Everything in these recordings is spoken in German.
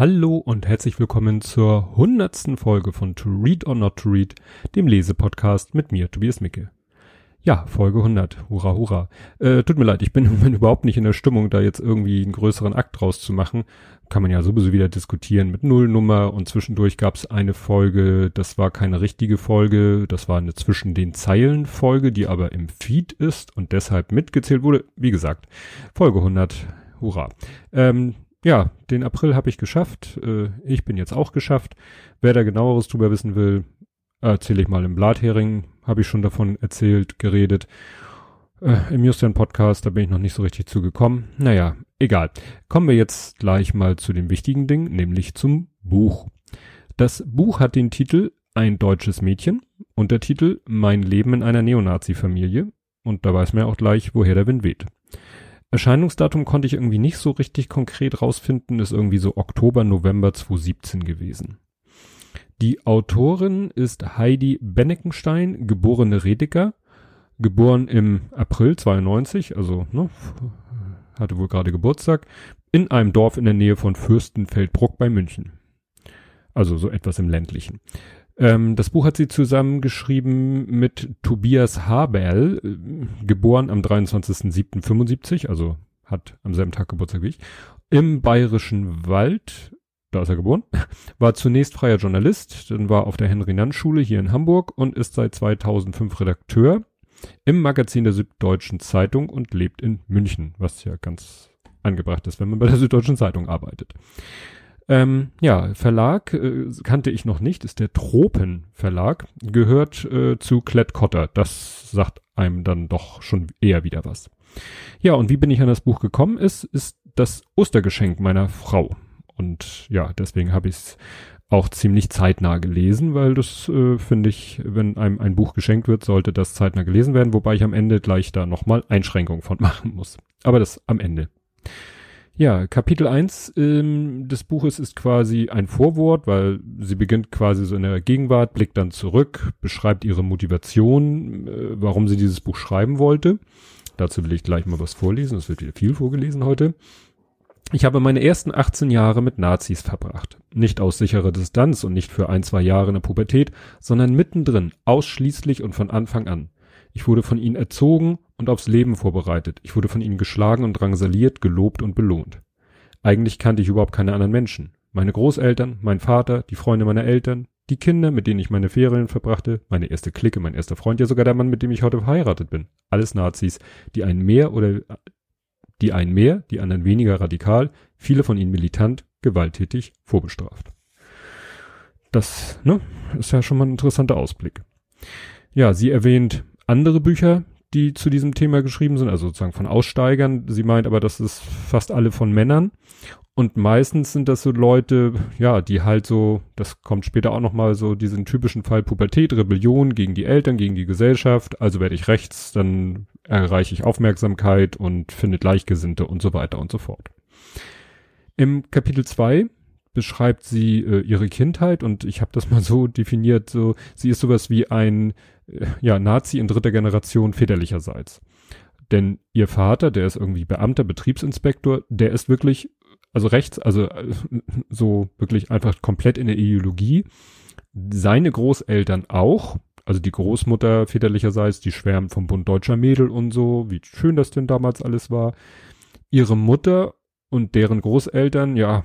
Hallo und herzlich willkommen zur hundertsten Folge von To Read or Not to Read, dem Lesepodcast mit mir, Tobias Micke. Ja, Folge 100. Hurra, hurra. Äh, tut mir leid, ich bin im Moment überhaupt nicht in der Stimmung, da jetzt irgendwie einen größeren Akt draus zu machen. Kann man ja sowieso wieder diskutieren mit Nullnummer und zwischendurch gab es eine Folge, das war keine richtige Folge, das war eine zwischen den Zeilen Folge, die aber im Feed ist und deshalb mitgezählt wurde. Wie gesagt, Folge 100. Hurra. Ähm, ja, den April habe ich geschafft. Äh, ich bin jetzt auch geschafft. Wer da genaueres drüber wissen will, erzähle ich mal im Blathering. Habe ich schon davon erzählt, geredet. Äh, Im Justian Podcast, da bin ich noch nicht so richtig zugekommen. Naja, egal. Kommen wir jetzt gleich mal zu dem wichtigen Ding, nämlich zum Buch. Das Buch hat den Titel Ein deutsches Mädchen. Untertitel Mein Leben in einer Neonazi-Familie. Und da weiß man ja auch gleich, woher der Wind weht. Erscheinungsdatum konnte ich irgendwie nicht so richtig konkret rausfinden, ist irgendwie so Oktober, November 2017 gewesen. Die Autorin ist Heidi Benneckenstein, geborene Rediger, geboren im April 92, also ne, hatte wohl gerade Geburtstag, in einem Dorf in der Nähe von Fürstenfeldbruck bei München. Also so etwas im ländlichen. Ähm, das Buch hat sie zusammengeschrieben mit Tobias Haberl, äh, geboren am 23.07.75, also hat am selben Tag Geburtstag wie ich, im Bayerischen Wald, da ist er geboren, war zunächst freier Journalist, dann war auf der Henry-Nann-Schule hier in Hamburg und ist seit 2005 Redakteur im Magazin der Süddeutschen Zeitung und lebt in München, was ja ganz angebracht ist, wenn man bei der Süddeutschen Zeitung arbeitet. Ähm, ja, Verlag äh, kannte ich noch nicht, ist der Tropen Verlag, gehört äh, zu Klett-Cotta. Das sagt einem dann doch schon eher wieder was. Ja, und wie bin ich an das Buch gekommen? Ist, ist das Ostergeschenk meiner Frau. Und ja, deswegen habe ich es auch ziemlich zeitnah gelesen, weil das äh, finde ich, wenn einem ein Buch geschenkt wird, sollte das zeitnah gelesen werden, wobei ich am Ende gleich da nochmal Einschränkungen von machen muss. Aber das am Ende. Ja, Kapitel 1 ähm, des Buches ist quasi ein Vorwort, weil sie beginnt quasi so in der Gegenwart, blickt dann zurück, beschreibt ihre Motivation, äh, warum sie dieses Buch schreiben wollte. Dazu will ich gleich mal was vorlesen, es wird wieder viel vorgelesen heute. Ich habe meine ersten 18 Jahre mit Nazis verbracht. Nicht aus sicherer Distanz und nicht für ein, zwei Jahre in der Pubertät, sondern mittendrin, ausschließlich und von Anfang an. Ich wurde von ihnen erzogen und aufs Leben vorbereitet. Ich wurde von ihnen geschlagen und drangsaliert, gelobt und belohnt. Eigentlich kannte ich überhaupt keine anderen Menschen. Meine Großeltern, mein Vater, die Freunde meiner Eltern, die Kinder, mit denen ich meine Ferien verbrachte, meine erste Clique, mein erster Freund, ja sogar der Mann, mit dem ich heute verheiratet bin. Alles Nazis, die einen mehr oder die einen mehr, die anderen weniger radikal, viele von ihnen militant, gewalttätig, vorbestraft. Das, ne, ist ja schon mal ein interessanter Ausblick. Ja, sie erwähnt andere Bücher, die zu diesem Thema geschrieben sind, also sozusagen von Aussteigern. Sie meint aber, das ist fast alle von Männern. Und meistens sind das so Leute, ja, die halt so, das kommt später auch nochmal so, diesen typischen Fall Pubertät, Rebellion gegen die Eltern, gegen die Gesellschaft. Also werde ich rechts, dann erreiche ich Aufmerksamkeit und finde Gleichgesinnte und so weiter und so fort. Im Kapitel 2 beschreibt sie äh, ihre Kindheit und ich habe das mal so definiert, so sie ist sowas wie ein äh, ja Nazi in dritter Generation väterlicherseits. Denn ihr Vater, der ist irgendwie Beamter, Betriebsinspektor, der ist wirklich also rechts, also äh, so wirklich einfach komplett in der Ideologie. Seine Großeltern auch, also die Großmutter väterlicherseits, die schwärmt vom Bund deutscher Mädel und so, wie schön das denn damals alles war. Ihre Mutter und deren Großeltern, ja,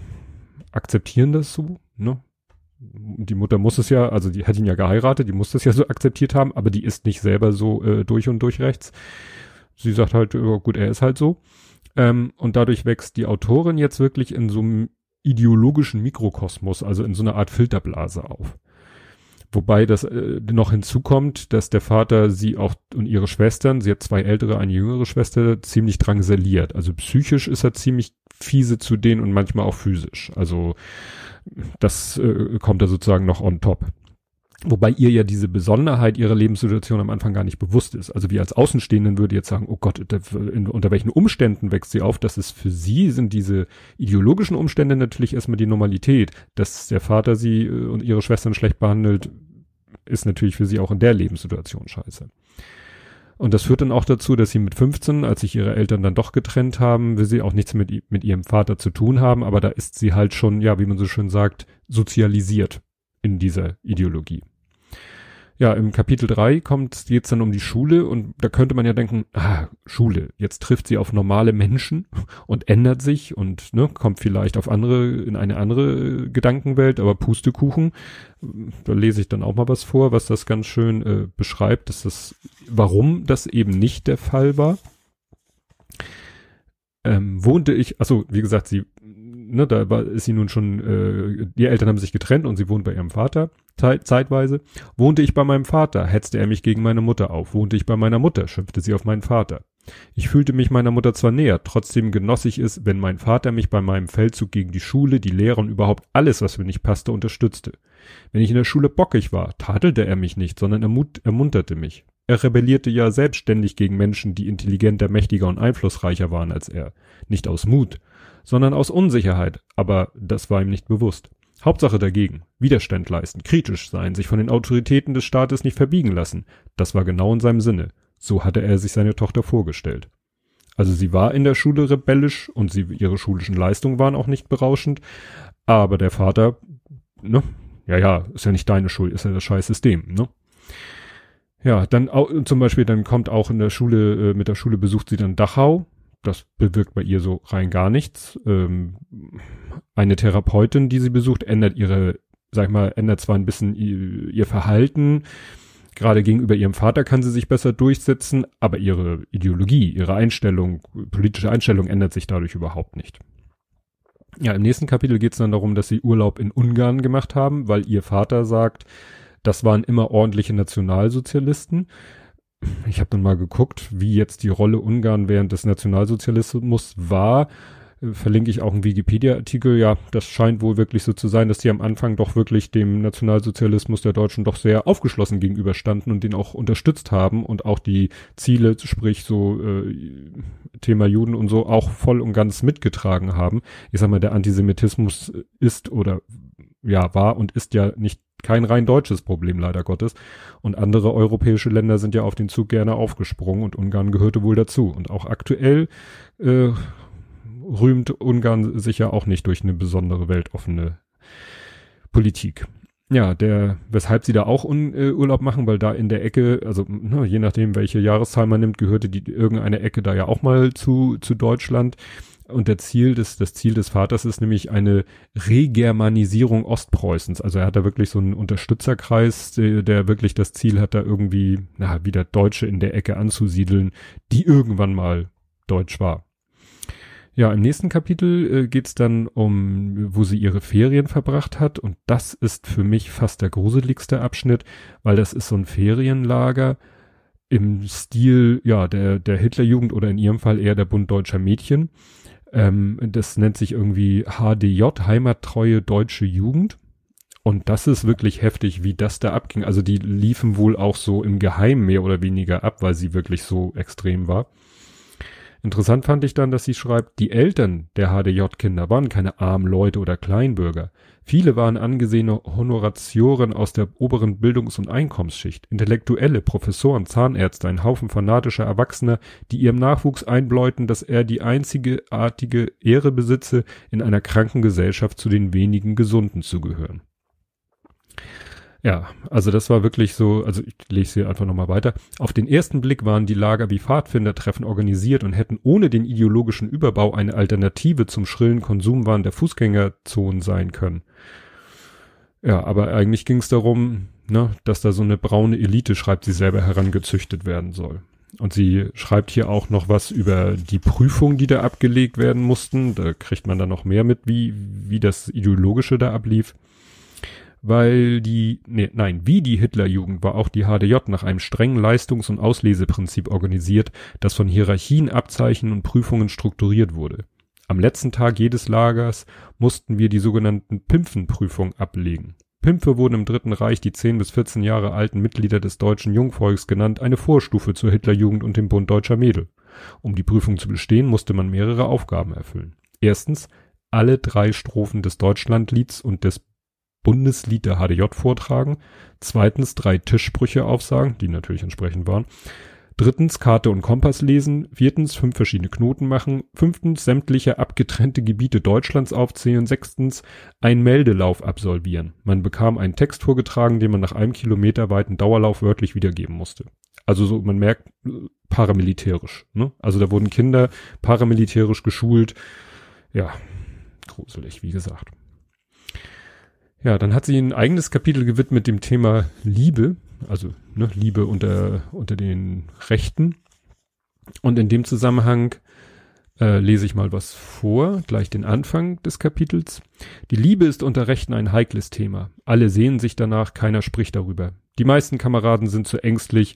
akzeptieren das so, ne? Die Mutter muss es ja, also die hat ihn ja geheiratet, die muss das ja so akzeptiert haben, aber die ist nicht selber so äh, durch und durch rechts. Sie sagt halt, oh, gut, er ist halt so. Ähm, und dadurch wächst die Autorin jetzt wirklich in so einem ideologischen Mikrokosmos, also in so einer Art Filterblase auf. Wobei das äh, noch hinzukommt, dass der Vater sie auch und ihre Schwestern, sie hat zwei ältere, eine jüngere Schwester, ziemlich drangsaliert. Also psychisch ist er ziemlich fiese zu denen und manchmal auch physisch. Also das äh, kommt da sozusagen noch on top. Wobei ihr ja diese Besonderheit ihrer Lebenssituation am Anfang gar nicht bewusst ist. Also wir als Außenstehenden würde jetzt sagen, oh Gott, in, unter welchen Umständen wächst sie auf? Das ist für sie, sind diese ideologischen Umstände natürlich erstmal die Normalität. Dass der Vater sie äh, und ihre Schwestern schlecht behandelt, ist natürlich für sie auch in der Lebenssituation scheiße. Und das führt dann auch dazu, dass sie mit 15, als sich ihre Eltern dann doch getrennt haben, will sie auch nichts mit, mit ihrem Vater zu tun haben, aber da ist sie halt schon, ja, wie man so schön sagt, sozialisiert in dieser Ideologie ja, im Kapitel 3 kommt jetzt dann um die Schule und da könnte man ja denken, ah, Schule, jetzt trifft sie auf normale Menschen und ändert sich und ne, kommt vielleicht auf andere, in eine andere Gedankenwelt, aber Pustekuchen, da lese ich dann auch mal was vor, was das ganz schön äh, beschreibt, dass das, warum das eben nicht der Fall war. Ähm, wohnte ich, also wie gesagt, sie ne, da war, ist sie nun schon, äh, die Eltern haben sich getrennt und sie wohnt bei ihrem Vater zeitweise. Wohnte ich bei meinem Vater, hetzte er mich gegen meine Mutter auf. Wohnte ich bei meiner Mutter, schimpfte sie auf meinen Vater. Ich fühlte mich meiner Mutter zwar näher, trotzdem genoss ich es, wenn mein Vater mich bei meinem Feldzug gegen die Schule, die Lehrer und überhaupt alles, was mir nicht passte, unterstützte. Wenn ich in der Schule bockig war, tadelte er mich nicht, sondern ermut ermunterte mich. Er rebellierte ja selbstständig gegen Menschen, die intelligenter, mächtiger und einflussreicher waren als er. Nicht aus Mut, sondern aus Unsicherheit, aber das war ihm nicht bewusst. Hauptsache dagegen, Widerstand leisten, kritisch sein, sich von den Autoritäten des Staates nicht verbiegen lassen, das war genau in seinem Sinne. So hatte er sich seine Tochter vorgestellt. Also sie war in der Schule rebellisch und sie, ihre schulischen Leistungen waren auch nicht berauschend, aber der Vater, ne, ja, ja, ist ja nicht deine Schuld, ist ja das scheiß System, ne. Ja, dann auch, zum Beispiel, dann kommt auch in der Schule, äh, mit der Schule besucht sie dann Dachau, das bewirkt bei ihr so rein gar nichts. Ähm, eine Therapeutin, die sie besucht, ändert ihre, sag ich mal, ändert zwar ein bisschen ihr, ihr Verhalten, gerade gegenüber ihrem Vater kann sie sich besser durchsetzen, aber ihre Ideologie, ihre Einstellung, politische Einstellung ändert sich dadurch überhaupt nicht. Ja, im nächsten Kapitel geht es dann darum, dass sie Urlaub in Ungarn gemacht haben, weil ihr Vater sagt, das waren immer ordentliche Nationalsozialisten ich habe dann mal geguckt, wie jetzt die Rolle Ungarn während des Nationalsozialismus war. Äh, verlinke ich auch einen Wikipedia-Artikel. Ja, das scheint wohl wirklich so zu sein, dass die am Anfang doch wirklich dem Nationalsozialismus der Deutschen doch sehr aufgeschlossen gegenüberstanden und den auch unterstützt haben und auch die Ziele, sprich so äh, Thema Juden und so, auch voll und ganz mitgetragen haben. Ich sag mal, der Antisemitismus ist oder ja, war und ist ja nicht kein rein deutsches Problem, leider Gottes. Und andere europäische Länder sind ja auf den Zug gerne aufgesprungen und Ungarn gehörte wohl dazu. Und auch aktuell äh, rühmt Ungarn sich ja auch nicht durch eine besondere weltoffene Politik. Ja, der, weshalb sie da auch Un, äh, Urlaub machen, weil da in der Ecke, also na, je nachdem, welche Jahreszahl man nimmt, gehörte die irgendeine Ecke da ja auch mal zu, zu Deutschland. Und der Ziel des, das Ziel des Vaters ist nämlich eine Regermanisierung Ostpreußens. Also er hat da wirklich so einen Unterstützerkreis, der, der wirklich das Ziel hat, da irgendwie, na, wieder Deutsche in der Ecke anzusiedeln, die irgendwann mal deutsch war. Ja, im nächsten Kapitel äh, geht's dann um, wo sie ihre Ferien verbracht hat. Und das ist für mich fast der gruseligste Abschnitt, weil das ist so ein Ferienlager im Stil, ja, der, der Hitlerjugend oder in ihrem Fall eher der Bund deutscher Mädchen. Ähm, das nennt sich irgendwie HDJ, Heimattreue Deutsche Jugend. Und das ist wirklich heftig, wie das da abging. Also die liefen wohl auch so im Geheimen mehr oder weniger ab, weil sie wirklich so extrem war. Interessant fand ich dann, dass sie schreibt, die Eltern der HDJ-Kinder waren keine armen Leute oder Kleinbürger. Viele waren angesehene Honoratioren aus der oberen Bildungs- und Einkommensschicht, Intellektuelle, Professoren, Zahnärzte, ein Haufen fanatischer Erwachsener, die ihrem Nachwuchs einbläuten, dass er die einzige artige Ehre besitze, in einer kranken Gesellschaft zu den wenigen Gesunden zu gehören. Ja, also das war wirklich so, also ich lese hier einfach nochmal weiter. Auf den ersten Blick waren die Lager wie Pfadfindertreffen organisiert und hätten ohne den ideologischen Überbau eine Alternative zum schrillen Konsumwahn der Fußgängerzonen sein können. Ja, aber eigentlich ging es darum, ne, dass da so eine braune Elite, schreibt sie selber, herangezüchtet werden soll. Und sie schreibt hier auch noch was über die Prüfungen, die da abgelegt werden mussten. Da kriegt man dann noch mehr mit, wie, wie das Ideologische da ablief weil die, nee, nein, wie die Hitlerjugend war auch die HDJ nach einem strengen Leistungs- und Ausleseprinzip organisiert, das von Hierarchien, Abzeichen und Prüfungen strukturiert wurde. Am letzten Tag jedes Lagers mussten wir die sogenannten Pimpfenprüfung ablegen. Pimpfe wurden im Dritten Reich die 10 bis 14 Jahre alten Mitglieder des deutschen Jungvolks genannt, eine Vorstufe zur Hitlerjugend und dem Bund deutscher Mädel. Um die Prüfung zu bestehen, musste man mehrere Aufgaben erfüllen. Erstens, alle drei Strophen des Deutschlandlieds und des Bundeslied der HDJ vortragen. Zweitens drei Tischsprüche aufsagen, die natürlich entsprechend waren. Drittens Karte und Kompass lesen. Viertens fünf verschiedene Knoten machen. Fünftens sämtliche abgetrennte Gebiete Deutschlands aufzählen. Sechstens einen Meldelauf absolvieren. Man bekam einen Text vorgetragen, den man nach einem Kilometer weiten Dauerlauf wörtlich wiedergeben musste. Also so, man merkt, paramilitärisch. Ne? Also da wurden Kinder paramilitärisch geschult. Ja, gruselig, wie gesagt. Ja, dann hat sie ein eigenes Kapitel gewidmet dem Thema Liebe, also ne, Liebe unter, unter den Rechten. Und in dem Zusammenhang äh, lese ich mal was vor, gleich den Anfang des Kapitels. Die Liebe ist unter Rechten ein heikles Thema. Alle sehen sich danach, keiner spricht darüber. Die meisten Kameraden sind zu ängstlich,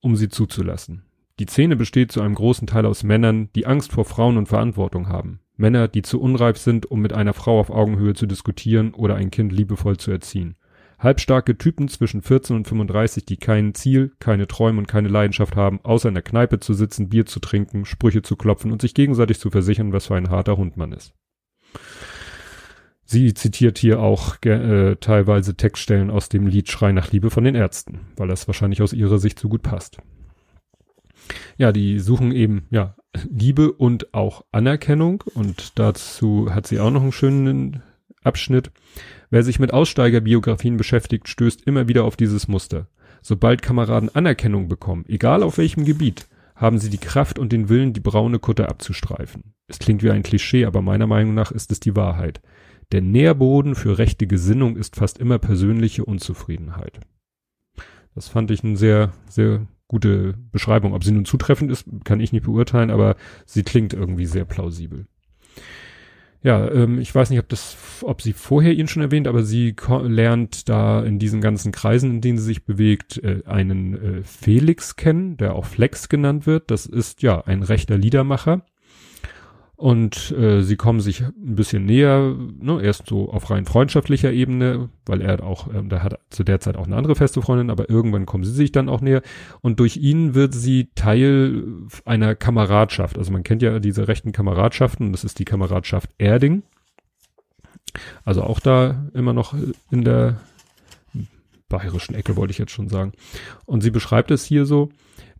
um sie zuzulassen. Die Szene besteht zu einem großen Teil aus Männern, die Angst vor Frauen und Verantwortung haben. Männer, die zu unreif sind, um mit einer Frau auf Augenhöhe zu diskutieren oder ein Kind liebevoll zu erziehen. Halbstarke Typen zwischen 14 und 35, die kein Ziel, keine Träume und keine Leidenschaft haben, außer in der Kneipe zu sitzen, Bier zu trinken, Sprüche zu klopfen und sich gegenseitig zu versichern, was für ein harter Hund man ist. Sie zitiert hier auch äh, teilweise Textstellen aus dem Lied Schrei nach Liebe von den Ärzten, weil das wahrscheinlich aus ihrer Sicht so gut passt. Ja, die suchen eben, ja, Liebe und auch Anerkennung und dazu hat sie auch noch einen schönen Abschnitt. Wer sich mit Aussteigerbiografien beschäftigt, stößt immer wieder auf dieses Muster. Sobald Kameraden Anerkennung bekommen, egal auf welchem Gebiet, haben sie die Kraft und den Willen, die braune Kutte abzustreifen. Es klingt wie ein Klischee, aber meiner Meinung nach ist es die Wahrheit. Der Nährboden für rechte Gesinnung ist fast immer persönliche Unzufriedenheit. Das fand ich ein sehr, sehr gute Beschreibung. Ob sie nun zutreffend ist, kann ich nicht beurteilen, aber sie klingt irgendwie sehr plausibel. Ja, ähm, ich weiß nicht, ob das, ob sie vorher ihn schon erwähnt, aber sie lernt da in diesen ganzen Kreisen, in denen sie sich bewegt, äh, einen äh, Felix kennen, der auch Flex genannt wird. Das ist ja ein rechter Liedermacher und äh, sie kommen sich ein bisschen näher, ne, erst so auf rein freundschaftlicher Ebene, weil er auch, äh, da hat zu der Zeit auch eine andere feste Freundin, aber irgendwann kommen sie sich dann auch näher und durch ihn wird sie Teil einer Kameradschaft. Also man kennt ja diese rechten Kameradschaften, das ist die Kameradschaft Erding. Also auch da immer noch in der bayerischen Ecke wollte ich jetzt schon sagen. Und sie beschreibt es hier so,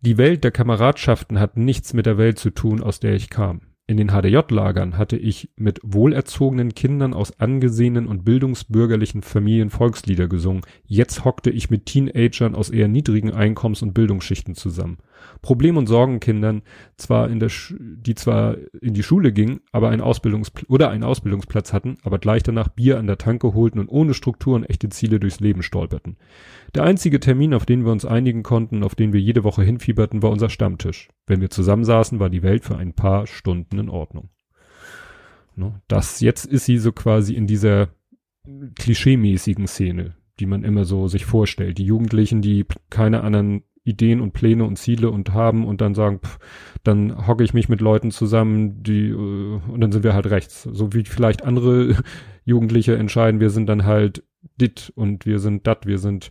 die Welt der Kameradschaften hat nichts mit der Welt zu tun, aus der ich kam. In den HDJ-Lagern hatte ich mit wohlerzogenen Kindern aus angesehenen und bildungsbürgerlichen Familien Volkslieder gesungen. Jetzt hockte ich mit Teenagern aus eher niedrigen Einkommens- und Bildungsschichten zusammen. Problem- und Sorgenkindern, zwar in der, Sch die zwar in die Schule gingen, aber ein Ausbildungspl oder einen Ausbildungsplatz hatten, aber gleich danach Bier an der Tanke holten und ohne Struktur und echte Ziele durchs Leben stolperten. Der einzige Termin, auf den wir uns einigen konnten, auf den wir jede Woche hinfieberten, war unser Stammtisch. Wenn wir zusammensaßen, war die Welt für ein paar Stunden in Ordnung. No, das jetzt ist sie so quasi in dieser klischeemäßigen Szene, die man immer so sich vorstellt. Die Jugendlichen, die keine anderen Ideen und Pläne und Ziele und haben und dann sagen, pff, dann hocke ich mich mit Leuten zusammen, die äh, und dann sind wir halt rechts. So wie vielleicht andere Jugendliche entscheiden, wir sind dann halt dit und wir sind dat, wir sind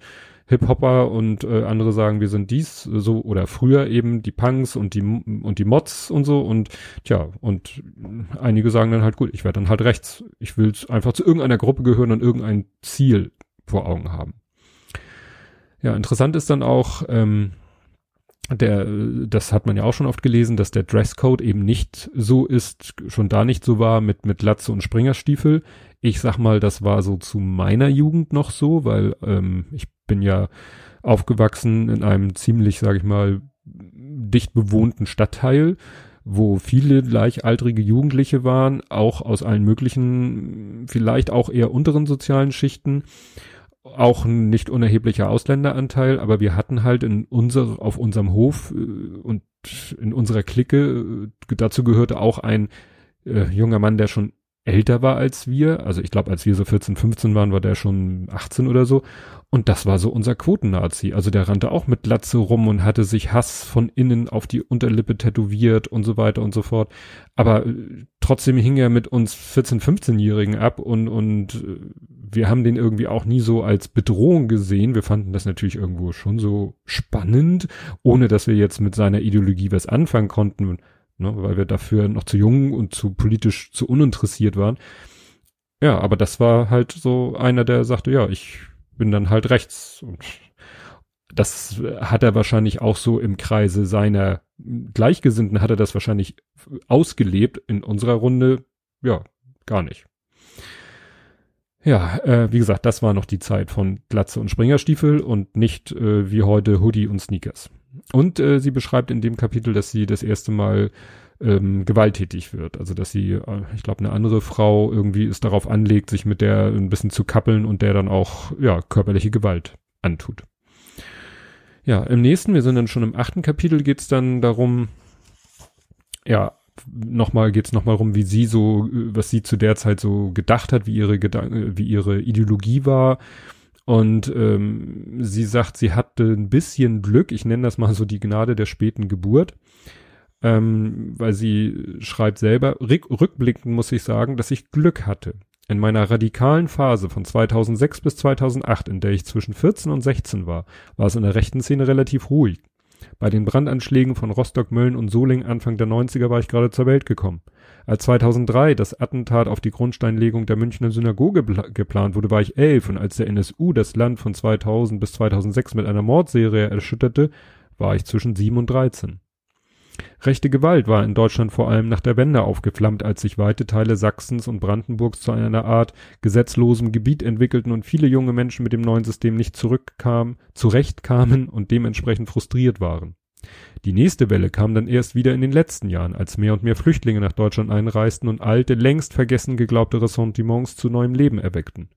Hip-Hopper und äh, andere sagen, wir sind dies, so oder früher eben die Punks und die und die Mods und so und tja, und einige sagen dann halt gut, ich werde dann halt rechts. Ich will einfach zu irgendeiner Gruppe gehören und irgendein Ziel vor Augen haben. Ja, interessant ist dann auch, ähm, der, das hat man ja auch schon oft gelesen, dass der Dresscode eben nicht so ist, schon da nicht so war mit, mit Latze und Springerstiefel. Ich sag mal, das war so zu meiner Jugend noch so, weil ähm, ich bin ja aufgewachsen in einem ziemlich, sag ich mal, dicht bewohnten Stadtteil, wo viele gleichaltrige Jugendliche waren, auch aus allen möglichen, vielleicht auch eher unteren sozialen Schichten auch ein nicht unerheblicher Ausländeranteil, aber wir hatten halt in unser, auf unserem Hof äh, und in unserer Clique, äh, dazu gehörte auch ein äh, junger Mann, der schon älter war als wir. Also ich glaube, als wir so 14, 15 waren, war der schon 18 oder so. Und das war so unser Quotennazi. Also der rannte auch mit Glatze rum und hatte sich Hass von innen auf die Unterlippe tätowiert und so weiter und so fort. Aber äh, trotzdem hing er mit uns 14, 15-Jährigen ab und, und äh, wir haben den irgendwie auch nie so als Bedrohung gesehen. Wir fanden das natürlich irgendwo schon so spannend, ohne dass wir jetzt mit seiner Ideologie was anfangen konnten ne, weil wir dafür noch zu jung und zu politisch zu uninteressiert waren. Ja, aber das war halt so einer, der sagte, ja, ich bin dann halt rechts und das hat er wahrscheinlich auch so im Kreise seiner Gleichgesinnten hat er das wahrscheinlich ausgelebt. In unserer Runde, ja, gar nicht. Ja, äh, wie gesagt, das war noch die Zeit von Glatze und Springerstiefel und nicht äh, wie heute Hoodie und Sneakers. Und äh, sie beschreibt in dem Kapitel, dass sie das erste Mal ähm, gewalttätig wird. Also dass sie, äh, ich glaube, eine andere Frau irgendwie es darauf anlegt, sich mit der ein bisschen zu kappeln und der dann auch ja körperliche Gewalt antut. Ja, im nächsten, wir sind dann schon im achten Kapitel, geht's dann darum, ja, nochmal geht's nochmal rum, wie sie so, was sie zu der Zeit so gedacht hat, wie ihre Gedanken, wie ihre Ideologie war. Und ähm, sie sagt, sie hatte ein bisschen Glück, ich nenne das mal so die Gnade der späten Geburt, ähm, weil sie schreibt selber, rückblickend muss ich sagen, dass ich Glück hatte. In meiner radikalen Phase von 2006 bis 2008, in der ich zwischen 14 und 16 war, war es in der rechten Szene relativ ruhig. Bei den Brandanschlägen von Rostock, Mölln und Soling Anfang der 90er war ich gerade zur Welt gekommen. Als 2003 das Attentat auf die Grundsteinlegung der Münchner Synagoge geplant wurde, war ich elf und als der NSU das Land von 2000 bis 2006 mit einer Mordserie erschütterte, war ich zwischen 7 und 13. Rechte Gewalt war in Deutschland vor allem nach der Wende aufgeflammt, als sich weite Teile Sachsens und Brandenburgs zu einer Art gesetzlosem Gebiet entwickelten und viele junge Menschen mit dem neuen System nicht zurückkamen, zurechtkamen und dementsprechend frustriert waren. Die nächste Welle kam dann erst wieder in den letzten Jahren, als mehr und mehr Flüchtlinge nach Deutschland einreisten und alte, längst vergessen geglaubte Ressentiments zu neuem Leben erweckten.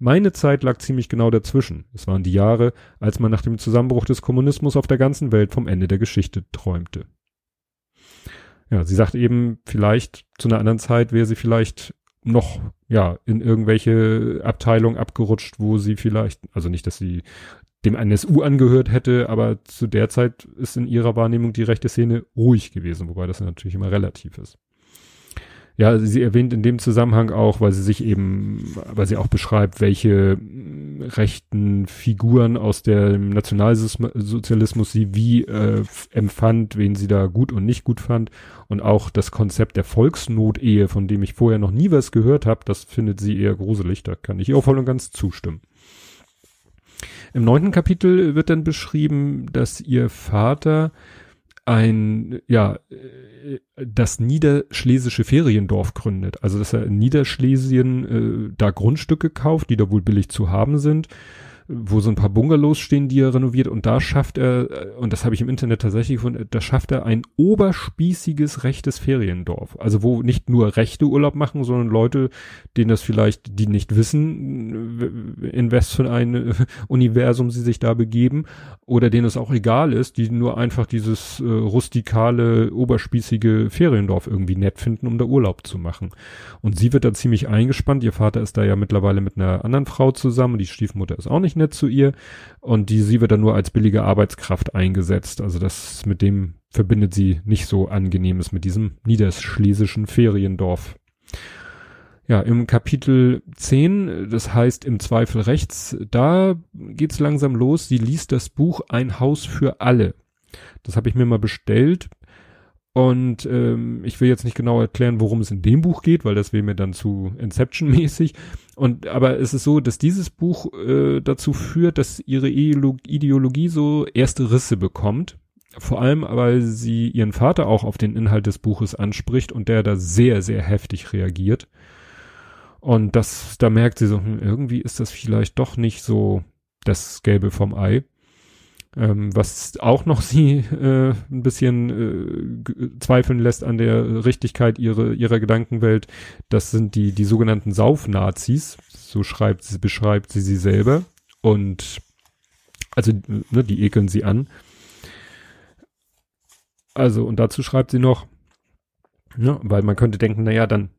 Meine Zeit lag ziemlich genau dazwischen. Es waren die Jahre, als man nach dem Zusammenbruch des Kommunismus auf der ganzen Welt vom Ende der Geschichte träumte. Ja, sie sagt eben, vielleicht zu einer anderen Zeit wäre sie vielleicht noch, ja, in irgendwelche Abteilung abgerutscht, wo sie vielleicht, also nicht, dass sie dem NSU angehört hätte, aber zu der Zeit ist in ihrer Wahrnehmung die rechte Szene ruhig gewesen, wobei das natürlich immer relativ ist. Ja, sie erwähnt in dem Zusammenhang auch, weil sie sich eben, weil sie auch beschreibt, welche mm, rechten Figuren aus dem Nationalsozialismus sie wie äh, empfand, wen sie da gut und nicht gut fand. Und auch das Konzept der Volksnotehe, von dem ich vorher noch nie was gehört habe, das findet sie eher gruselig. Da kann ich ihr auch voll und ganz zustimmen. Im neunten Kapitel wird dann beschrieben, dass ihr Vater ein, ja, äh, das niederschlesische Feriendorf gründet. Also, dass er in Niederschlesien äh, da Grundstücke kauft, die da wohl billig zu haben sind wo so ein paar Bungalows stehen, die er renoviert und da schafft er, äh, und das habe ich im Internet tatsächlich gefunden, da schafft er ein oberspießiges rechtes Feriendorf. Also wo nicht nur Rechte Urlaub machen, sondern Leute, denen das vielleicht, die nicht wissen, in was für ein Universum sie sich da begeben, oder denen es auch egal ist, die nur einfach dieses äh, rustikale, oberspießige Feriendorf irgendwie nett finden, um da Urlaub zu machen. Und sie wird da ziemlich eingespannt. Ihr Vater ist da ja mittlerweile mit einer anderen Frau zusammen, die Stiefmutter ist auch nicht nett zu ihr und die sie wird dann nur als billige Arbeitskraft eingesetzt. Also das mit dem verbindet sie nicht so angenehmes mit diesem niederschlesischen Feriendorf. Ja, im Kapitel 10, das heißt im Zweifel rechts, da geht's langsam los. Sie liest das Buch Ein Haus für alle. Das habe ich mir mal bestellt. Und ähm, ich will jetzt nicht genau erklären, worum es in dem Buch geht, weil das wäre mir dann zu Inception-mäßig. Und aber es ist so, dass dieses Buch äh, dazu führt, dass ihre Ideologie so erste Risse bekommt. Vor allem, weil sie ihren Vater auch auf den Inhalt des Buches anspricht und der da sehr, sehr heftig reagiert. Und das, da merkt sie so, hm, irgendwie ist das vielleicht doch nicht so das Gelbe vom Ei. Ähm, was auch noch sie äh, ein bisschen äh, zweifeln lässt an der Richtigkeit ihrer, ihrer Gedankenwelt, das sind die, die sogenannten Saufnazis. So schreibt sie, beschreibt sie sie selber. Und also, ne, die ekeln sie an. Also, und dazu schreibt sie noch, ne, weil man könnte denken, naja, dann,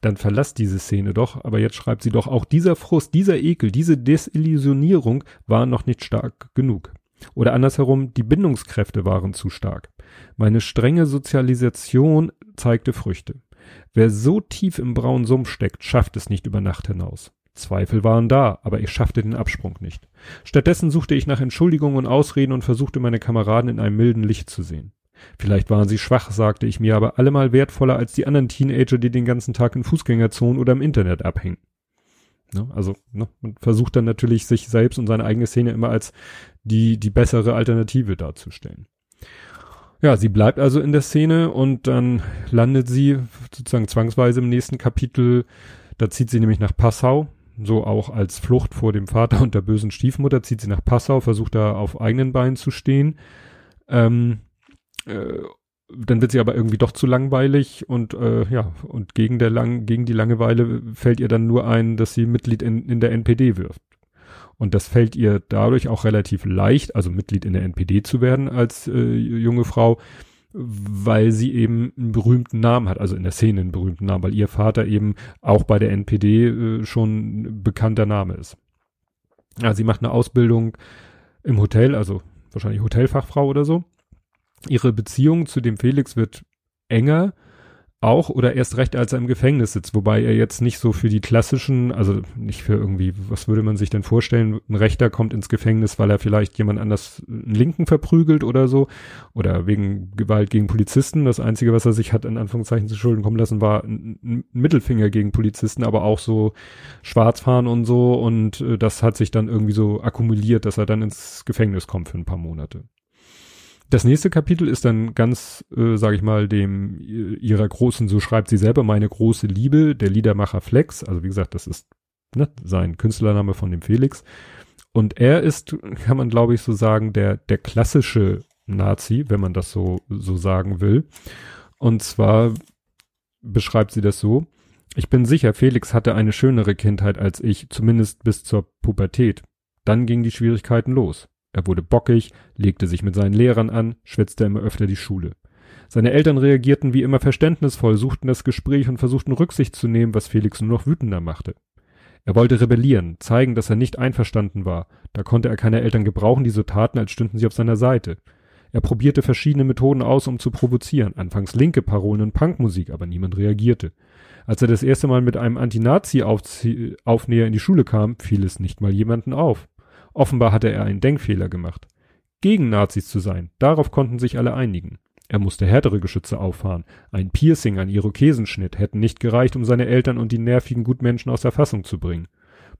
dann verlass diese Szene doch. Aber jetzt schreibt sie doch, auch dieser Frust, dieser Ekel, diese Desillusionierung war noch nicht stark genug. Oder andersherum, die Bindungskräfte waren zu stark. Meine strenge Sozialisation zeigte Früchte. Wer so tief im braunen Sumpf steckt, schafft es nicht über Nacht hinaus. Zweifel waren da, aber ich schaffte den Absprung nicht. Stattdessen suchte ich nach Entschuldigungen und Ausreden und versuchte meine Kameraden in einem milden Licht zu sehen. Vielleicht waren sie schwach, sagte ich mir, aber allemal wertvoller als die anderen Teenager, die den ganzen Tag in Fußgängerzonen oder im Internet abhängen. Ne? Also ne, man versucht dann natürlich sich selbst und seine eigene Szene immer als die, die bessere Alternative darzustellen. Ja, sie bleibt also in der Szene und dann landet sie sozusagen zwangsweise im nächsten Kapitel. Da zieht sie nämlich nach Passau, so auch als Flucht vor dem Vater und der bösen Stiefmutter, zieht sie nach Passau, versucht da auf eigenen Beinen zu stehen. Ähm, äh, dann wird sie aber irgendwie doch zu langweilig und äh, ja, und gegen der lang, gegen die Langeweile fällt ihr dann nur ein, dass sie Mitglied in, in der NPD wirft. Und das fällt ihr dadurch auch relativ leicht, also Mitglied in der NPD zu werden als äh, junge Frau, weil sie eben einen berühmten Namen hat, also in der Szene einen berühmten Namen, weil ihr Vater eben auch bei der NPD äh, schon ein bekannter Name ist. Ja, sie macht eine Ausbildung im Hotel, also wahrscheinlich Hotelfachfrau oder so. Ihre Beziehung zu dem Felix wird enger auch oder erst recht, als er im Gefängnis sitzt, wobei er jetzt nicht so für die klassischen, also nicht für irgendwie, was würde man sich denn vorstellen, ein Rechter kommt ins Gefängnis, weil er vielleicht jemand anders einen Linken verprügelt oder so oder wegen Gewalt gegen Polizisten. Das Einzige, was er sich hat in Anführungszeichen zu Schulden kommen lassen, war ein, Mittelfinger gegen Polizisten, aber auch so Schwarzfahren und so und äh, das hat sich dann irgendwie so akkumuliert, dass er dann ins Gefängnis kommt für ein paar Monate. Das nächste Kapitel ist dann ganz, äh, sage ich mal, dem ihrer großen, so schreibt sie selber, meine große Liebe, der Liedermacher Flex. Also wie gesagt, das ist ne, sein Künstlername von dem Felix. Und er ist, kann man glaube ich so sagen, der der klassische Nazi, wenn man das so so sagen will. Und zwar beschreibt sie das so: Ich bin sicher, Felix hatte eine schönere Kindheit als ich, zumindest bis zur Pubertät. Dann gingen die Schwierigkeiten los. Er wurde bockig, legte sich mit seinen Lehrern an, schwätzte immer öfter die Schule. Seine Eltern reagierten wie immer verständnisvoll, suchten das Gespräch und versuchten Rücksicht zu nehmen, was Felix nur noch wütender machte. Er wollte rebellieren, zeigen, dass er nicht einverstanden war. Da konnte er keine Eltern gebrauchen, die so taten, als stünden sie auf seiner Seite. Er probierte verschiedene Methoden aus, um zu provozieren. Anfangs linke Parolen und Punkmusik, aber niemand reagierte. Als er das erste Mal mit einem Anti-Nazi-Aufnäher in die Schule kam, fiel es nicht mal jemanden auf. Offenbar hatte er einen Denkfehler gemacht. Gegen Nazis zu sein, darauf konnten sich alle einigen. Er musste härtere Geschütze auffahren. Ein Piercing, ein Irokesenschnitt hätten nicht gereicht, um seine Eltern und die nervigen Gutmenschen aus der Fassung zu bringen.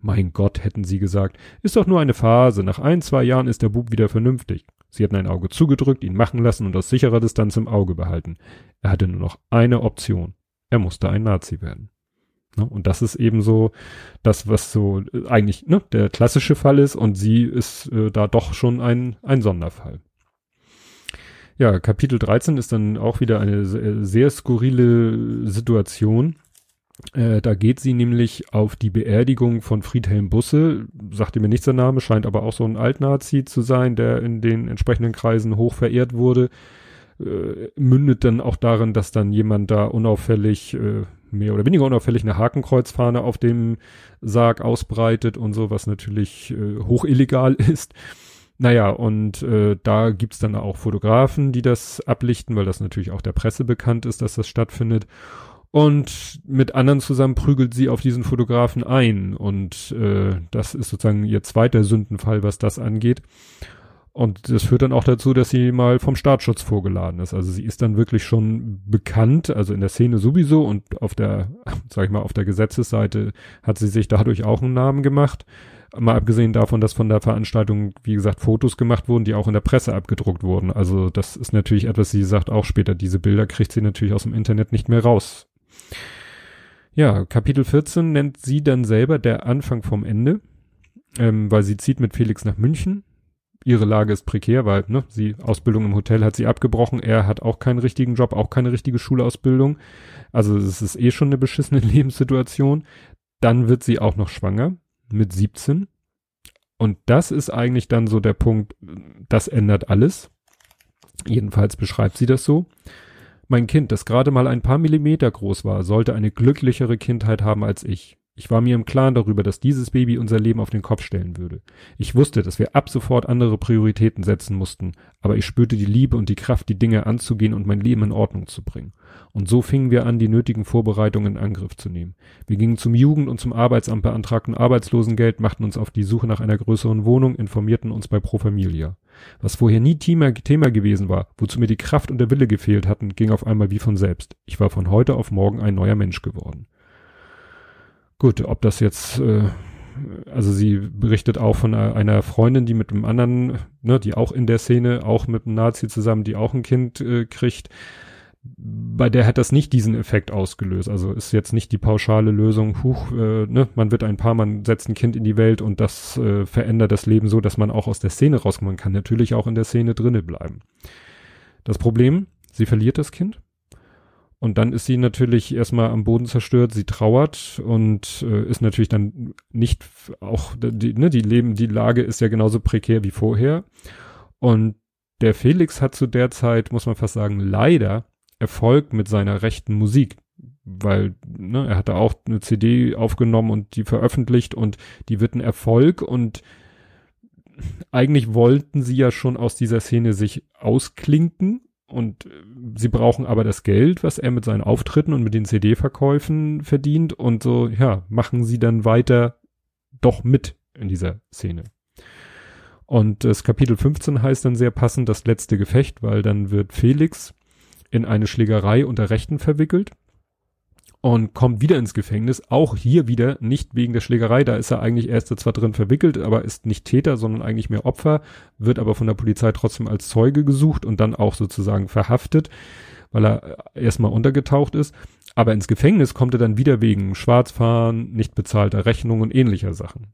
Mein Gott, hätten sie gesagt, ist doch nur eine Phase, nach ein, zwei Jahren ist der Bub wieder vernünftig. Sie hatten ein Auge zugedrückt, ihn machen lassen und aus sicherer Distanz im Auge behalten. Er hatte nur noch eine Option. Er musste ein Nazi werden. Ne? Und das ist eben so das, was so äh, eigentlich ne, der klassische Fall ist und sie ist äh, da doch schon ein, ein Sonderfall. Ja, Kapitel 13 ist dann auch wieder eine sehr, sehr skurrile Situation. Äh, da geht sie nämlich auf die Beerdigung von Friedhelm Busse, sagte mir nichts der Name, scheint aber auch so ein Altnazi zu sein, der in den entsprechenden Kreisen hoch verehrt wurde. Äh, mündet dann auch darin, dass dann jemand da unauffällig äh, mehr oder weniger unauffällig eine Hakenkreuzfahne auf dem Sarg ausbreitet und so, was natürlich äh, hoch illegal ist. Naja, und äh, da gibt's dann auch Fotografen, die das ablichten, weil das natürlich auch der Presse bekannt ist, dass das stattfindet. Und mit anderen zusammen prügelt sie auf diesen Fotografen ein. Und äh, das ist sozusagen ihr zweiter Sündenfall, was das angeht. Und das führt dann auch dazu, dass sie mal vom Staatsschutz vorgeladen ist. Also sie ist dann wirklich schon bekannt, also in der Szene sowieso und auf der, sag ich mal, auf der Gesetzesseite hat sie sich dadurch auch einen Namen gemacht. Mal abgesehen davon, dass von der Veranstaltung, wie gesagt, Fotos gemacht wurden, die auch in der Presse abgedruckt wurden. Also das ist natürlich etwas, sie sagt auch später, diese Bilder kriegt sie natürlich aus dem Internet nicht mehr raus. Ja, Kapitel 14 nennt sie dann selber der Anfang vom Ende, ähm, weil sie zieht mit Felix nach München ihre Lage ist prekär, weil ne, sie Ausbildung im Hotel hat sie abgebrochen, er hat auch keinen richtigen Job, auch keine richtige Schulausbildung. Also es ist eh schon eine beschissene Lebenssituation. Dann wird sie auch noch schwanger mit 17. Und das ist eigentlich dann so der Punkt, das ändert alles. Jedenfalls beschreibt sie das so. Mein Kind, das gerade mal ein paar Millimeter groß war, sollte eine glücklichere Kindheit haben als ich. Ich war mir im Klaren darüber, dass dieses Baby unser Leben auf den Kopf stellen würde. Ich wusste, dass wir ab sofort andere Prioritäten setzen mussten, aber ich spürte die Liebe und die Kraft, die Dinge anzugehen und mein Leben in Ordnung zu bringen. Und so fingen wir an, die nötigen Vorbereitungen in Angriff zu nehmen. Wir gingen zum Jugend- und zum Arbeitsamt, beantragten Arbeitslosengeld, machten uns auf die Suche nach einer größeren Wohnung, informierten uns bei Pro Familia. Was vorher nie Thema, Thema gewesen war, wozu mir die Kraft und der Wille gefehlt hatten, ging auf einmal wie von selbst. Ich war von heute auf morgen ein neuer Mensch geworden. Gut, ob das jetzt, äh, also sie berichtet auch von einer Freundin, die mit einem anderen, ne, die auch in der Szene, auch mit einem Nazi zusammen, die auch ein Kind äh, kriegt. Bei der hat das nicht diesen Effekt ausgelöst. Also ist jetzt nicht die pauschale Lösung, huch, äh, ne, man wird ein Paar, man setzt ein Kind in die Welt und das äh, verändert das Leben so, dass man auch aus der Szene rauskommt. Man kann natürlich auch in der Szene drinne bleiben. Das Problem, sie verliert das Kind und dann ist sie natürlich erstmal am Boden zerstört, sie trauert und äh, ist natürlich dann nicht auch, die, ne, die Leben, die Lage ist ja genauso prekär wie vorher. Und der Felix hat zu der Zeit, muss man fast sagen, leider Erfolg mit seiner rechten Musik. Weil, ne, er hatte auch eine CD aufgenommen und die veröffentlicht und die wird ein Erfolg und eigentlich wollten sie ja schon aus dieser Szene sich ausklinken und äh, sie brauchen aber das Geld, was er mit seinen Auftritten und mit den CD-Verkäufen verdient und so, ja, machen sie dann weiter doch mit in dieser Szene. Und das Kapitel 15 heißt dann sehr passend das letzte Gefecht, weil dann wird Felix in eine Schlägerei unter Rechten verwickelt und kommt wieder ins Gefängnis. Auch hier wieder nicht wegen der Schlägerei, da ist er eigentlich erst zwar drin verwickelt, aber ist nicht Täter, sondern eigentlich mehr Opfer, wird aber von der Polizei trotzdem als Zeuge gesucht und dann auch sozusagen verhaftet, weil er erstmal untergetaucht ist. Aber ins Gefängnis kommt er dann wieder wegen Schwarzfahren, nicht bezahlter Rechnung und ähnlicher Sachen.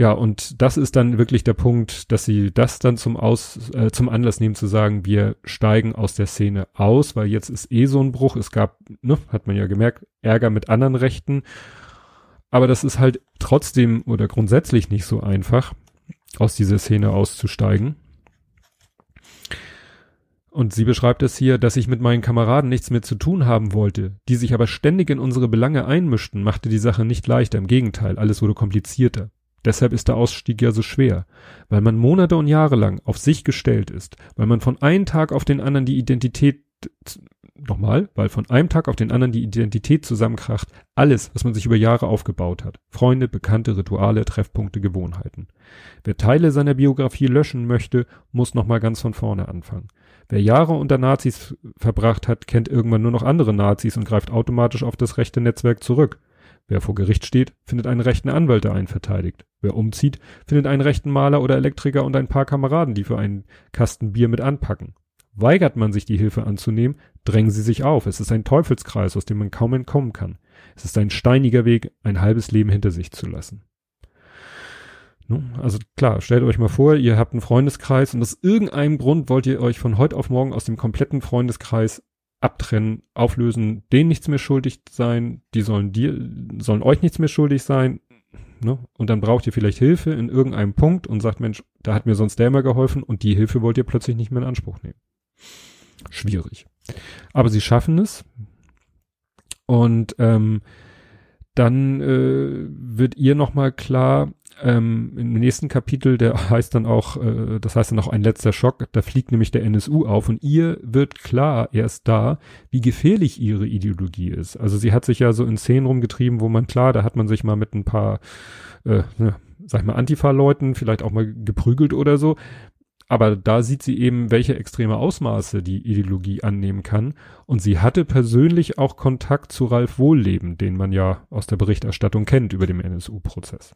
Ja, und das ist dann wirklich der Punkt, dass sie das dann zum Aus, äh, zum Anlass nehmen zu sagen, wir steigen aus der Szene aus, weil jetzt ist eh so ein Bruch. Es gab, ne, hat man ja gemerkt, Ärger mit anderen Rechten. Aber das ist halt trotzdem oder grundsätzlich nicht so einfach, aus dieser Szene auszusteigen. Und sie beschreibt es hier, dass ich mit meinen Kameraden nichts mehr zu tun haben wollte, die sich aber ständig in unsere Belange einmischten, machte die Sache nicht leichter, im Gegenteil, alles wurde komplizierter. Deshalb ist der Ausstieg ja so schwer, weil man Monate und Jahre lang auf sich gestellt ist, weil man von einem Tag auf den anderen die Identität nochmal, weil von einem Tag auf den anderen die Identität zusammenkracht, alles, was man sich über Jahre aufgebaut hat. Freunde, Bekannte, Rituale, Treffpunkte, Gewohnheiten. Wer Teile seiner Biografie löschen möchte, muss nochmal ganz von vorne anfangen. Wer Jahre unter Nazis verbracht hat, kennt irgendwann nur noch andere Nazis und greift automatisch auf das rechte Netzwerk zurück. Wer vor Gericht steht, findet einen rechten Anwalt, der einen verteidigt. Wer umzieht, findet einen rechten Maler oder Elektriker und ein paar Kameraden, die für einen Kasten Bier mit anpacken. Weigert man sich die Hilfe anzunehmen, drängen sie sich auf. Es ist ein Teufelskreis, aus dem man kaum entkommen kann. Es ist ein steiniger Weg, ein halbes Leben hinter sich zu lassen. Also klar, stellt euch mal vor, ihr habt einen Freundeskreis und aus irgendeinem Grund wollt ihr euch von heute auf morgen aus dem kompletten Freundeskreis abtrennen, auflösen, denen nichts mehr schuldig sein, die sollen dir, sollen euch nichts mehr schuldig sein, ne? Und dann braucht ihr vielleicht Hilfe in irgendeinem Punkt und sagt, Mensch, da hat mir sonst der mal geholfen und die Hilfe wollt ihr plötzlich nicht mehr in Anspruch nehmen. Schwierig. Aber sie schaffen es. Und ähm, dann äh, wird ihr nochmal klar, ähm, im nächsten Kapitel, der heißt dann auch, äh, das heißt dann auch ein letzter Schock, da fliegt nämlich der NSU auf und ihr wird klar erst da, wie gefährlich ihre Ideologie ist. Also sie hat sich ja so in Szenen rumgetrieben, wo man klar, da hat man sich mal mit ein paar, äh, ne, sag ich mal, Antifa-Leuten vielleicht auch mal geprügelt oder so. Aber da sieht sie eben, welche extreme Ausmaße die Ideologie annehmen kann. Und sie hatte persönlich auch Kontakt zu Ralf Wohlleben, den man ja aus der Berichterstattung kennt über den NSU-Prozess.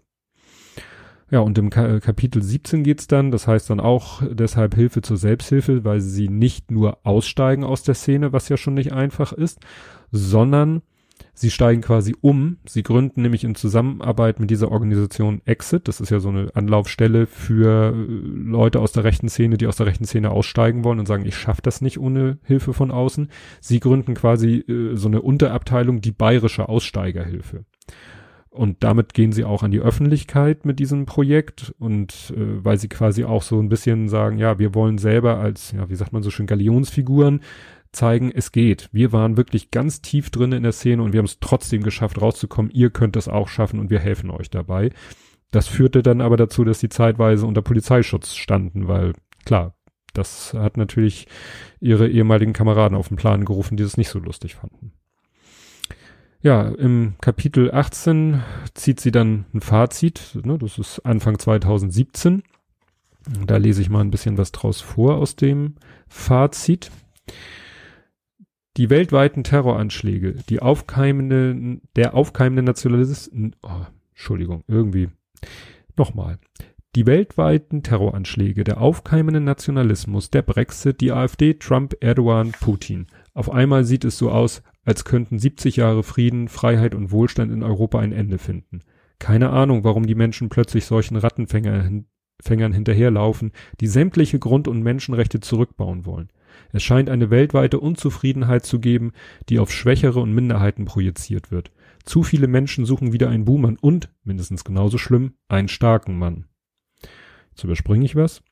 Ja, und im Ka Kapitel 17 geht's dann, das heißt dann auch deshalb Hilfe zur Selbsthilfe, weil sie nicht nur aussteigen aus der Szene, was ja schon nicht einfach ist, sondern sie steigen quasi um. Sie gründen nämlich in Zusammenarbeit mit dieser Organisation Exit, das ist ja so eine Anlaufstelle für äh, Leute aus der rechten Szene, die aus der rechten Szene aussteigen wollen und sagen, ich schaffe das nicht ohne Hilfe von außen. Sie gründen quasi äh, so eine Unterabteilung, die bayerische Aussteigerhilfe. Und damit gehen sie auch an die Öffentlichkeit mit diesem Projekt und äh, weil sie quasi auch so ein bisschen sagen, ja, wir wollen selber als, ja, wie sagt man so schön, Galionsfiguren zeigen, es geht. Wir waren wirklich ganz tief drin in der Szene und wir haben es trotzdem geschafft, rauszukommen. Ihr könnt das auch schaffen und wir helfen euch dabei. Das führte dann aber dazu, dass sie zeitweise unter Polizeischutz standen, weil klar, das hat natürlich ihre ehemaligen Kameraden auf den Plan gerufen, die es nicht so lustig fanden. Ja, im Kapitel 18 zieht sie dann ein Fazit, ne, das ist Anfang 2017. Da lese ich mal ein bisschen was draus vor aus dem Fazit. Die weltweiten Terroranschläge, die aufkeimende, der aufkeimende Nationalisten, oh, Entschuldigung, irgendwie, nochmal. Die weltweiten Terroranschläge, der aufkeimende Nationalismus, der Brexit, die AfD, Trump, Erdogan, Putin. Auf einmal sieht es so aus, als könnten 70 Jahre Frieden, Freiheit und Wohlstand in Europa ein Ende finden. Keine Ahnung, warum die Menschen plötzlich solchen Rattenfängern hinterherlaufen, die sämtliche Grund- und Menschenrechte zurückbauen wollen. Es scheint eine weltweite Unzufriedenheit zu geben, die auf Schwächere und Minderheiten projiziert wird. Zu viele Menschen suchen wieder einen Buhmann und, mindestens genauso schlimm, einen starken Mann. Jetzt überspringe ich was.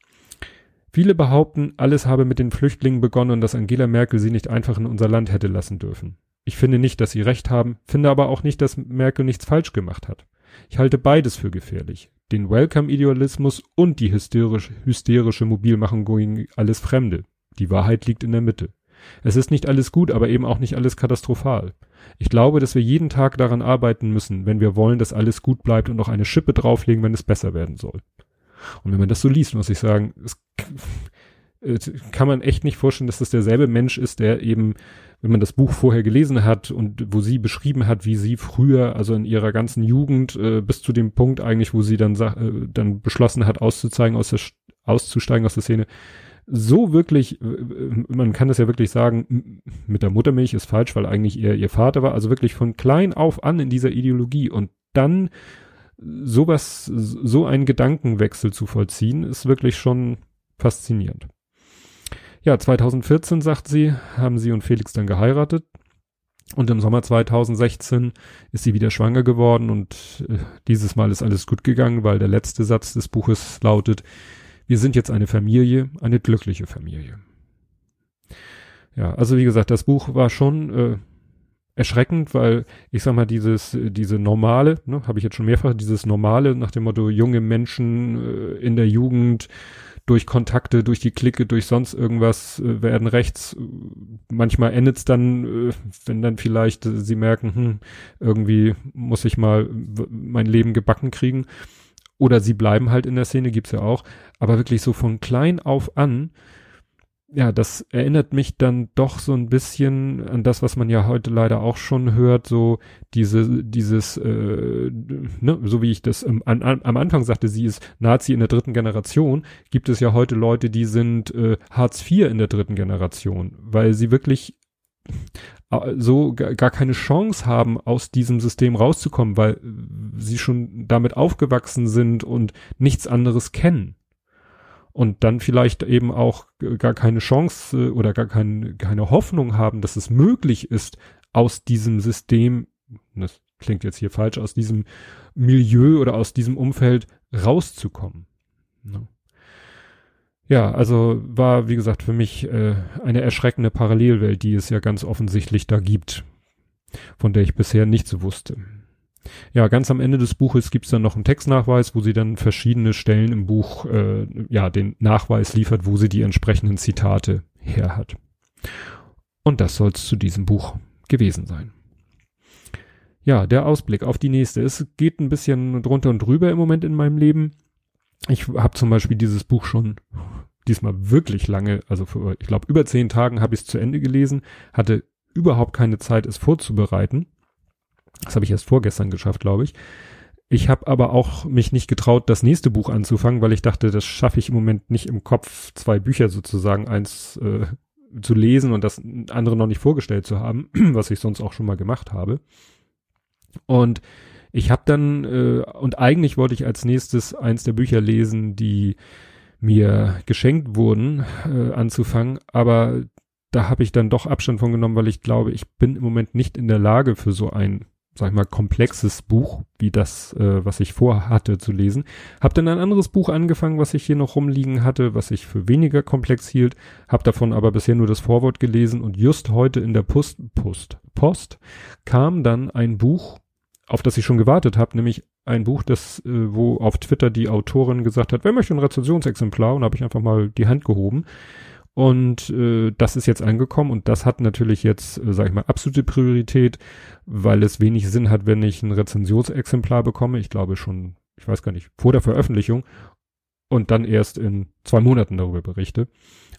Viele behaupten, alles habe mit den Flüchtlingen begonnen und dass Angela Merkel sie nicht einfach in unser Land hätte lassen dürfen. Ich finde nicht, dass sie recht haben, finde aber auch nicht, dass Merkel nichts falsch gemacht hat. Ich halte beides für gefährlich. Den Welcome-Idealismus und die hysterische, hysterische Mobilmachung gegen alles Fremde. Die Wahrheit liegt in der Mitte. Es ist nicht alles gut, aber eben auch nicht alles katastrophal. Ich glaube, dass wir jeden Tag daran arbeiten müssen, wenn wir wollen, dass alles gut bleibt und noch eine Schippe drauflegen, wenn es besser werden soll. Und wenn man das so liest, muss ich sagen, es äh, kann man echt nicht vorstellen, dass das derselbe Mensch ist, der eben, wenn man das Buch vorher gelesen hat und wo sie beschrieben hat, wie sie früher, also in ihrer ganzen Jugend, äh, bis zu dem Punkt eigentlich, wo sie dann, äh, dann beschlossen hat, auszuzeigen aus der, auszusteigen aus der Szene, so wirklich, man kann das ja wirklich sagen, mit der Muttermilch ist falsch, weil eigentlich er ihr Vater war, also wirklich von klein auf an in dieser Ideologie. Und dann sowas, so einen Gedankenwechsel zu vollziehen, ist wirklich schon faszinierend. Ja, 2014, sagt sie, haben sie und Felix dann geheiratet. Und im Sommer 2016 ist sie wieder schwanger geworden und äh, dieses Mal ist alles gut gegangen, weil der letzte Satz des Buches lautet, wir sind jetzt eine Familie, eine glückliche Familie. Ja, also wie gesagt, das Buch war schon äh, erschreckend, weil ich sag mal, dieses, diese normale, ne, habe ich jetzt schon mehrfach, dieses normale nach dem Motto junge Menschen äh, in der Jugend durch Kontakte, durch die Clique, durch sonst irgendwas äh, werden rechts. Manchmal endet es dann, äh, wenn dann vielleicht äh, sie merken, hm, irgendwie muss ich mal mein Leben gebacken kriegen. Oder sie bleiben halt in der Szene, gibt's ja auch. Aber wirklich so von klein auf an ja, das erinnert mich dann doch so ein bisschen an das, was man ja heute leider auch schon hört, so diese, dieses, äh, ne, so wie ich das am, am Anfang sagte, sie ist Nazi in der dritten Generation, gibt es ja heute Leute, die sind äh, Hartz IV in der dritten Generation, weil sie wirklich äh, so gar keine Chance haben, aus diesem System rauszukommen, weil sie schon damit aufgewachsen sind und nichts anderes kennen und dann vielleicht eben auch gar keine Chance oder gar kein, keine Hoffnung haben, dass es möglich ist, aus diesem System, das klingt jetzt hier falsch, aus diesem Milieu oder aus diesem Umfeld rauszukommen. Ne? Ja, also war, wie gesagt, für mich äh, eine erschreckende Parallelwelt, die es ja ganz offensichtlich da gibt, von der ich bisher nichts wusste. Ja, ganz am Ende des Buches gibt's dann noch einen Textnachweis, wo sie dann verschiedene Stellen im Buch äh, ja den Nachweis liefert, wo sie die entsprechenden Zitate her hat. Und das soll's zu diesem Buch gewesen sein. Ja, der Ausblick auf die nächste. Es geht ein bisschen drunter und drüber im Moment in meinem Leben. Ich habe zum Beispiel dieses Buch schon diesmal wirklich lange, also für, ich glaube, über zehn Tagen habe ich es zu Ende gelesen, hatte überhaupt keine Zeit, es vorzubereiten. Das habe ich erst vorgestern geschafft, glaube ich. Ich habe aber auch mich nicht getraut, das nächste Buch anzufangen, weil ich dachte, das schaffe ich im Moment nicht im Kopf, zwei Bücher sozusagen eins äh, zu lesen und das andere noch nicht vorgestellt zu haben, was ich sonst auch schon mal gemacht habe. Und ich habe dann, äh, und eigentlich wollte ich als nächstes eins der Bücher lesen, die mir geschenkt wurden, äh, anzufangen, aber da habe ich dann doch Abstand von genommen, weil ich glaube, ich bin im Moment nicht in der Lage für so ein sag ich mal, komplexes Buch, wie das, äh, was ich vorhatte zu lesen. Hab dann ein anderes Buch angefangen, was ich hier noch rumliegen hatte, was ich für weniger komplex hielt, hab davon aber bisher nur das Vorwort gelesen und just heute in der Post, Post, Post kam dann ein Buch, auf das ich schon gewartet habe, nämlich ein Buch, das, äh, wo auf Twitter die Autorin gesagt hat, wer möchte ein Rezensionsexemplar? Und habe ich einfach mal die Hand gehoben. Und äh, das ist jetzt angekommen und das hat natürlich jetzt, äh, sag ich mal, absolute Priorität, weil es wenig Sinn hat, wenn ich ein Rezensionsexemplar bekomme. Ich glaube schon, ich weiß gar nicht, vor der Veröffentlichung. und dann erst in zwei Monaten darüber berichte.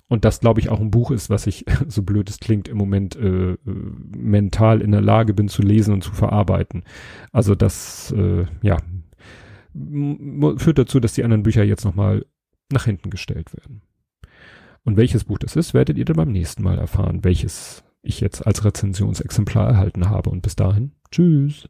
Und das, glaube ich, auch ein Buch ist, was ich, so blöd es klingt, im Moment äh, mental in der Lage bin zu lesen und zu verarbeiten. Also das, äh, ja, führt dazu, dass die anderen Bücher jetzt nochmal nach hinten gestellt werden. Und welches Buch das ist, werdet ihr dann beim nächsten Mal erfahren, welches ich jetzt als Rezensionsexemplar erhalten habe. Und bis dahin, tschüss.